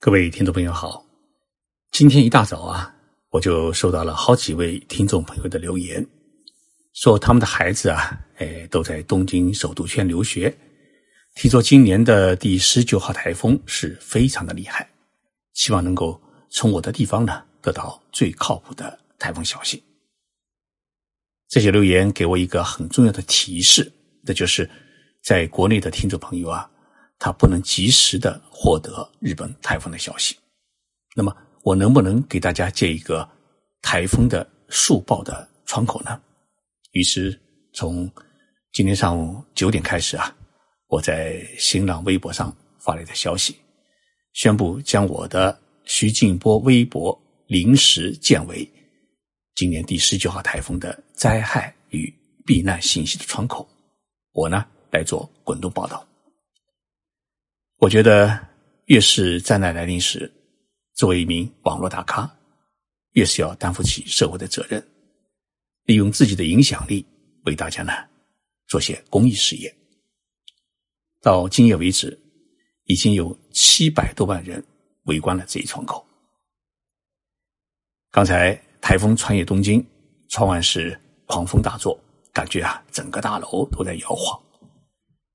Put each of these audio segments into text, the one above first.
各位听众朋友好，今天一大早啊，我就收到了好几位听众朋友的留言，说他们的孩子啊，哎，都在东京首都圈留学，听说今年的第十九号台风是非常的厉害，希望能够从我的地方呢得到最靠谱的台风消息。这些留言给我一个很重要的提示，那就是在国内的听众朋友啊。他不能及时的获得日本台风的消息，那么我能不能给大家借一个台风的速报的窗口呢？于是从今天上午九点开始啊，我在新浪微博上发了一条消息，宣布将我的徐静波微博临时建为今年第十九号台风的灾害与避难信息的窗口，我呢来做滚动报道。我觉得，越是灾难来临时，作为一名网络大咖，越是要担负起社会的责任，利用自己的影响力为大家呢做些公益事业。到今夜为止，已经有七百多万人围观了这一窗口。刚才台风穿越东京，窗外是狂风大作，感觉啊整个大楼都在摇晃。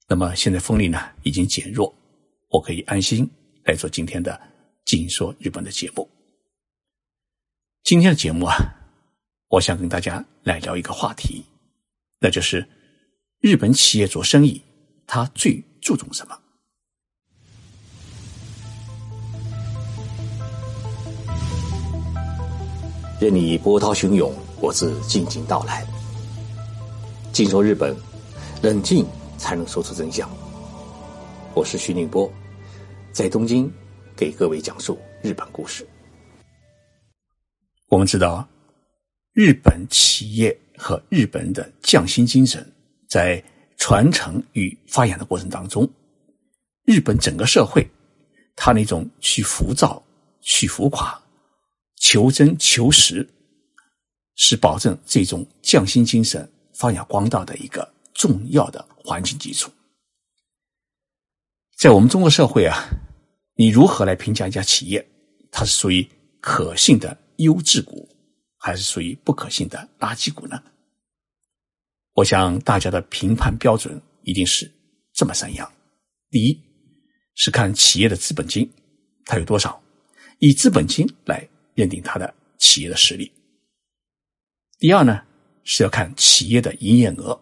那么现在风力呢已经减弱。我可以安心来做今天的《静说日本》的节目。今天的节目啊，我想跟大家来聊一个话题，那就是日本企业做生意，他最注重什么？任你波涛汹涌，我自静静到来。静说日本，冷静才能说出真相。我是徐宁波。在东京，给各位讲述日本故事。我们知道，日本企业和日本人的匠心精神，在传承与发扬的过程当中，日本整个社会，它那种去浮躁、去浮夸、求真求实，是保证这种匠心精神发扬光大的一个重要的环境基础。在我们中国社会啊。你如何来评价一家企业？它是属于可信的优质股，还是属于不可信的垃圾股呢？我想大家的评判标准一定是这么三样：第一，是看企业的资本金，它有多少，以资本金来认定它的企业的实力；第二呢，是要看企业的营业额，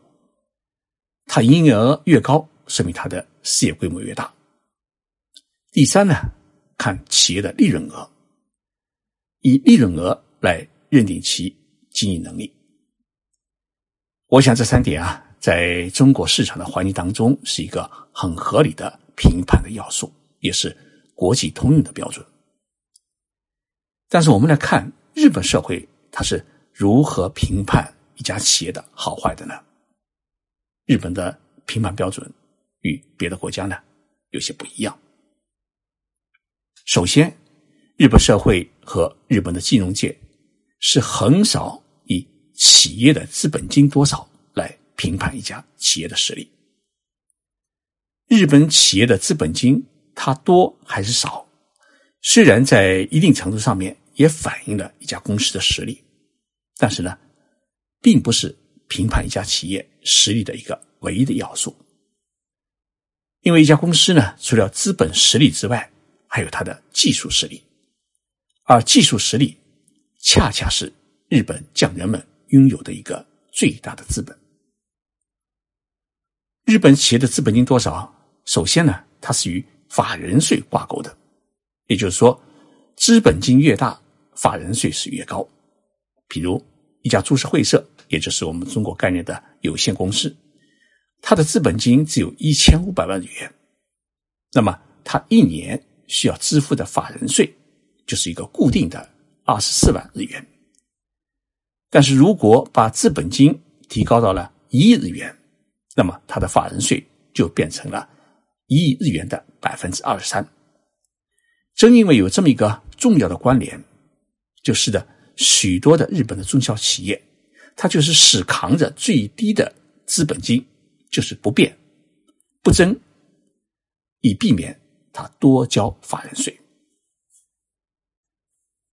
它营业额越高，说明它的事业规模越大。第三呢，看企业的利润额，以利润额来认定其经营能力。我想这三点啊，在中国市场的环境当中是一个很合理的评判的要素，也是国际通用的标准。但是我们来看日本社会，它是如何评判一家企业的好坏的呢？日本的评判标准与别的国家呢有些不一样。首先，日本社会和日本的金融界是很少以企业的资本金多少来评判一家企业的实力。日本企业的资本金它多还是少，虽然在一定程度上面也反映了一家公司的实力，但是呢，并不是评判一家企业实力的一个唯一的要素。因为一家公司呢，除了资本实力之外，还有它的技术实力，而技术实力恰恰是日本匠人们拥有的一个最大的资本。日本企业的资本金多少？首先呢，它是与法人税挂钩的，也就是说，资本金越大，法人税是越高。比如一家株式会社，也就是我们中国概念的有限公司，它的资本金只有一千五百万日元，那么它一年。需要支付的法人税就是一个固定的二十四万日元，但是如果把资本金提高到了一亿日元，那么它的法人税就变成了一亿日元的百分之二十三。正因为有这么一个重要的关联，就使得许多的日本的中小企业，它就是死扛着最低的资本金，就是不变不增，以避免。他多交法人税，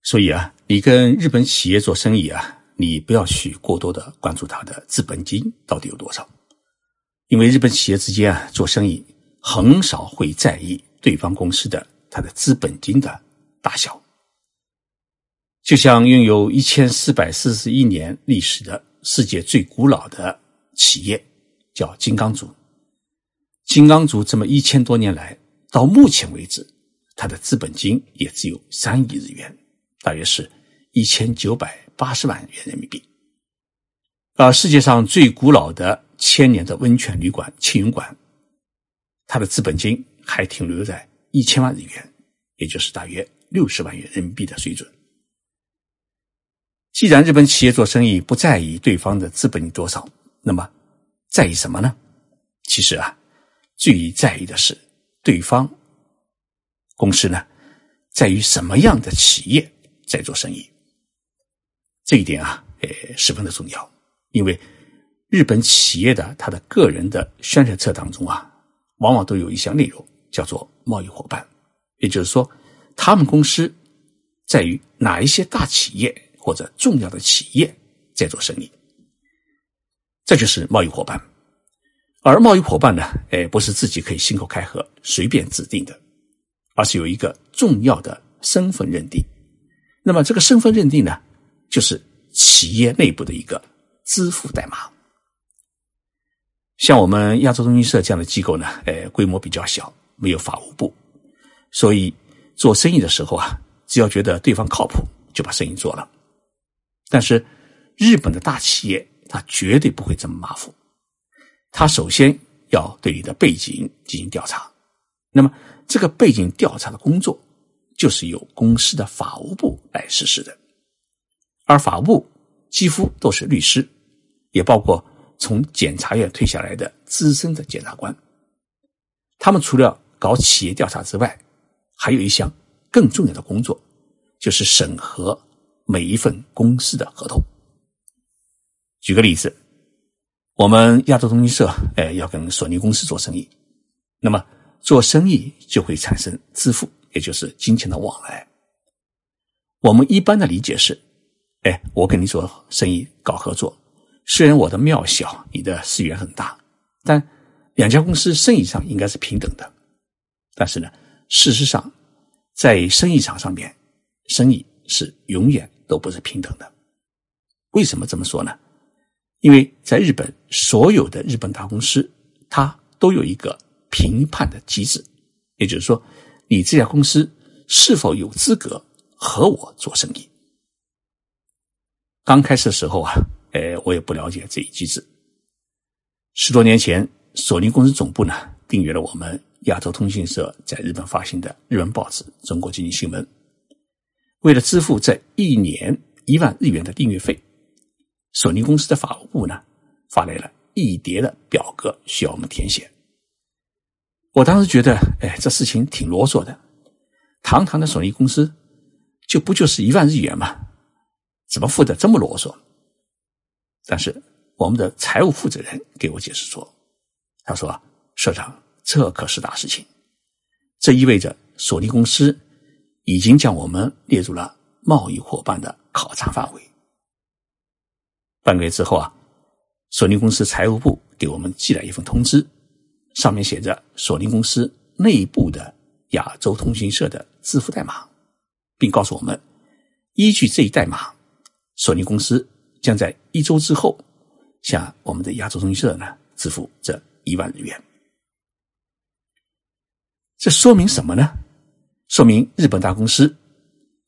所以啊，你跟日本企业做生意啊，你不要去过多的关注他的资本金到底有多少，因为日本企业之间啊做生意很少会在意对方公司的它的资本金的大小。就像拥有一千四百四十一年历史的世界最古老的企业叫金刚族，金刚族这么一千多年来，到目前为止，它的资本金也只有三亿日元，大约是一千九百八十万元人民币。而世界上最古老的千年的温泉旅馆青云馆，它的资本金还停留在一千万日元，也就是大约六十万元人民币的水准。既然日本企业做生意不在意对方的资本多少，那么在意什么呢？其实啊，最在意的是对方公司呢，在于什么样的企业在做生意。这一点啊，呃，十分的重要。因为日本企业的他的个人的宣传册当中啊，往往都有一项内容叫做贸易伙伴，也就是说，他们公司在于哪一些大企业。或者重要的企业在做生意，这就是贸易伙伴。而贸易伙伴呢，哎，不是自己可以信口开河、随便指定的，而是有一个重要的身份认定。那么这个身份认定呢，就是企业内部的一个支付代码。像我们亚洲中心社这样的机构呢，哎，规模比较小，没有法务部，所以做生意的时候啊，只要觉得对方靠谱，就把生意做了。但是，日本的大企业他绝对不会这么马虎。他首先要对你的背景进行调查，那么这个背景调查的工作就是由公司的法务部来实施的。而法务部几乎都是律师，也包括从检察院退下来的资深的检察官。他们除了搞企业调查之外，还有一项更重要的工作，就是审核。每一份公司的合同。举个例子，我们亚洲通讯社哎要跟索尼公司做生意，那么做生意就会产生支付，也就是金钱的往来。我们一般的理解是，哎，我跟你做生意搞合作，虽然我的庙小，你的事源很大，但两家公司生意上应该是平等的。但是呢，事实上，在生意场上面，生意是永远。都不是平等的，为什么这么说呢？因为在日本，所有的日本大公司，它都有一个评判的机制，也就是说，你这家公司是否有资格和我做生意。刚开始的时候啊，哎，我也不了解这一机制。十多年前，索尼公司总部呢订阅了我们亚洲通讯社在日本发行的日文报纸《中国经济新闻》。为了支付这一年一万日元的订阅费，索尼公司的法务部呢发来了一叠的表格需要我们填写。我当时觉得，哎，这事情挺啰嗦的。堂堂的索尼公司，就不就是一万日元吗？怎么付的这么啰嗦？但是我们的财务负责人给我解释说，他说：“社长，这可是大事情，这意味着索尼公司。”已经将我们列入了贸易伙伴的考察范围。半个月之后啊，索尼公司财务部给我们寄来一份通知，上面写着索尼公司内部的亚洲通讯社的支付代码，并告诉我们，依据这一代码，索尼公司将在一周之后向我们的亚洲通讯社呢支付这一万日元。这说明什么呢？说明日本大公司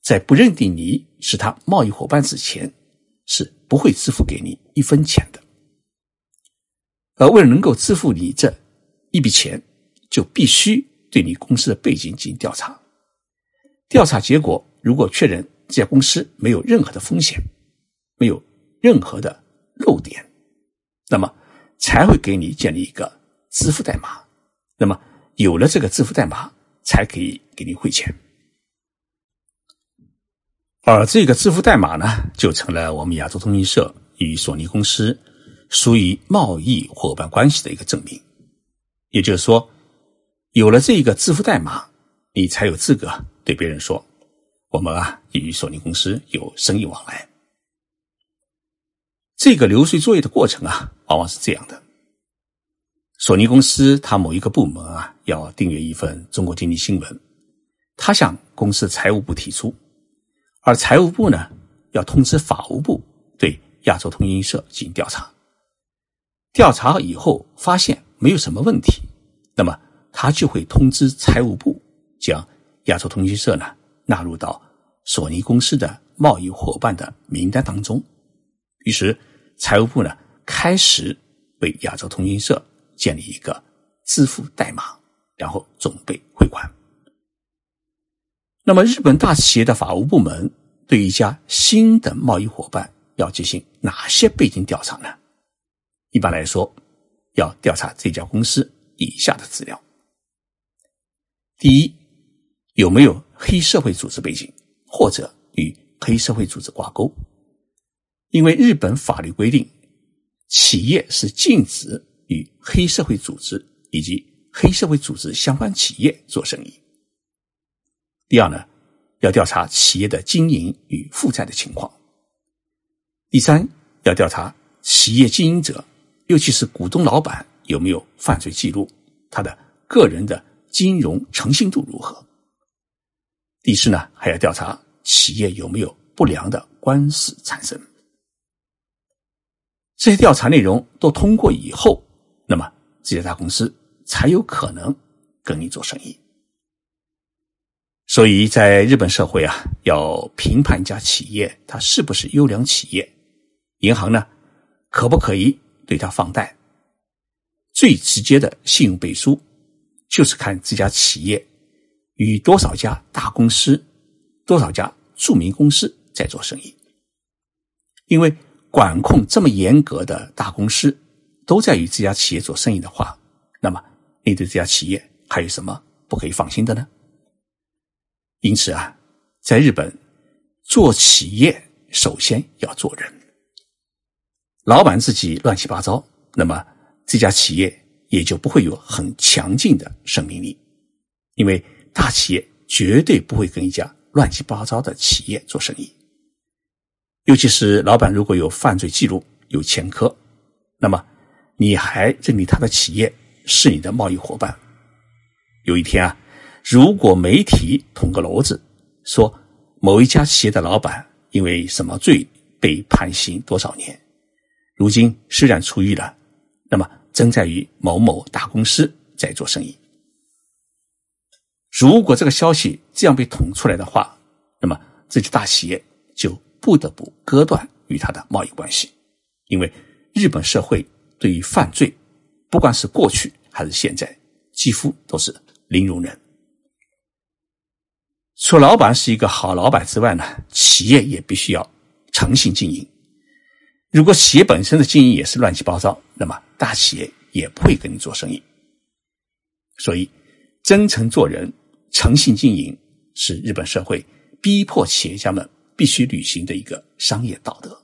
在不认定你是他贸易伙伴之前，是不会支付给你一分钱的。而为了能够支付你这一笔钱，就必须对你公司的背景进行调查。调查结果如果确认这家公司没有任何的风险，没有任何的漏点，那么才会给你建立一个支付代码。那么有了这个支付代码。才可以给你汇钱，而这个支付代码呢，就成了我们亚洲通讯社与索尼公司属于贸易伙伴关系的一个证明。也就是说，有了这个支付代码，你才有资格对别人说：“我们啊与索尼公司有生意往来。这个流水作业的过程啊，往往是这样的：索尼公司它某一个部门啊要订阅一份中国经济新闻，他向公司财务部提出，而财务部呢要通知法务部对亚洲通讯社进行调查。调查以后发现没有什么问题，那么他就会通知财务部将亚洲通讯社呢。纳入到索尼公司的贸易伙伴的名单当中，于是财务部呢开始为亚洲通讯社建立一个支付代码，然后准备汇款。那么日本大企业的法务部门对一家新的贸易伙伴要进行哪些背景调查呢？一般来说，要调查这家公司以下的资料：第一，有没有？黑社会组织背景，或者与黑社会组织挂钩，因为日本法律规定，企业是禁止与黑社会组织以及黑社会组织相关企业做生意。第二呢，要调查企业的经营与负债的情况。第三，要调查企业经营者，尤其是股东老板有没有犯罪记录，他的个人的金融诚信度如何。第四呢，还要调查企业有没有不良的官司产生。这些调查内容都通过以后，那么这家大公司才有可能跟你做生意。所以在日本社会啊，要评判一家企业它是不是优良企业，银行呢可不可以对它放贷？最直接的信用背书，就是看这家企业。与多少家大公司、多少家著名公司在做生意？因为管控这么严格的大公司都在与这家企业做生意的话，那么你对这家企业还有什么不可以放心的呢？因此啊，在日本做企业首先要做人，老板自己乱七八糟，那么这家企业也就不会有很强劲的生命力，因为。大企业绝对不会跟一家乱七八糟的企业做生意，尤其是老板如果有犯罪记录、有前科，那么你还认定他的企业是你的贸易伙伴？有一天啊，如果媒体捅个娄子，说某一家企业的老板因为什么罪被判刑多少年，如今虽然出狱了，那么正在与某某大公司在做生意。如果这个消息这样被捅出来的话，那么这家大企业就不得不割断与他的贸易关系，因为日本社会对于犯罪，不管是过去还是现在，几乎都是零容忍。除老板是一个好老板之外呢，企业也必须要诚信经营。如果企业本身的经营也是乱七八糟，那么大企业也不会跟你做生意。所以，真诚做人。诚信经营是日本社会逼迫企业家们必须履行的一个商业道德。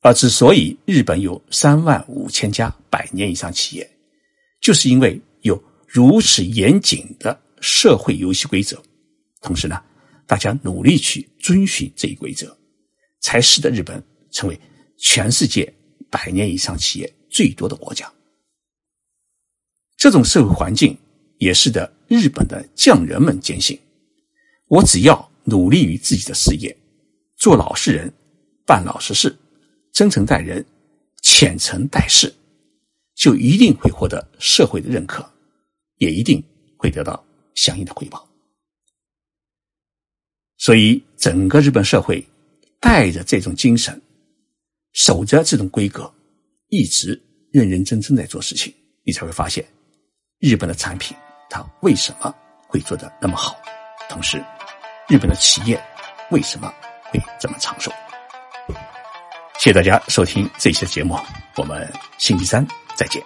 而之所以日本有三万五千家百年以上企业，就是因为有如此严谨的社会游戏规则，同时呢，大家努力去遵循这一规则，才使得日本成为全世界百年以上企业最多的国家。这种社会环境。也是的，日本的匠人们坚信，我只要努力于自己的事业，做老实人，办老实事，真诚待人，虔诚待事，就一定会获得社会的认可，也一定会得到相应的回报。所以，整个日本社会带着这种精神，守着这种规格，一直认认真真在做事情，你才会发现，日本的产品。它为什么会做得那么好？同时，日本的企业为什么会这么长寿？谢谢大家收听这期的节目，我们星期三再见。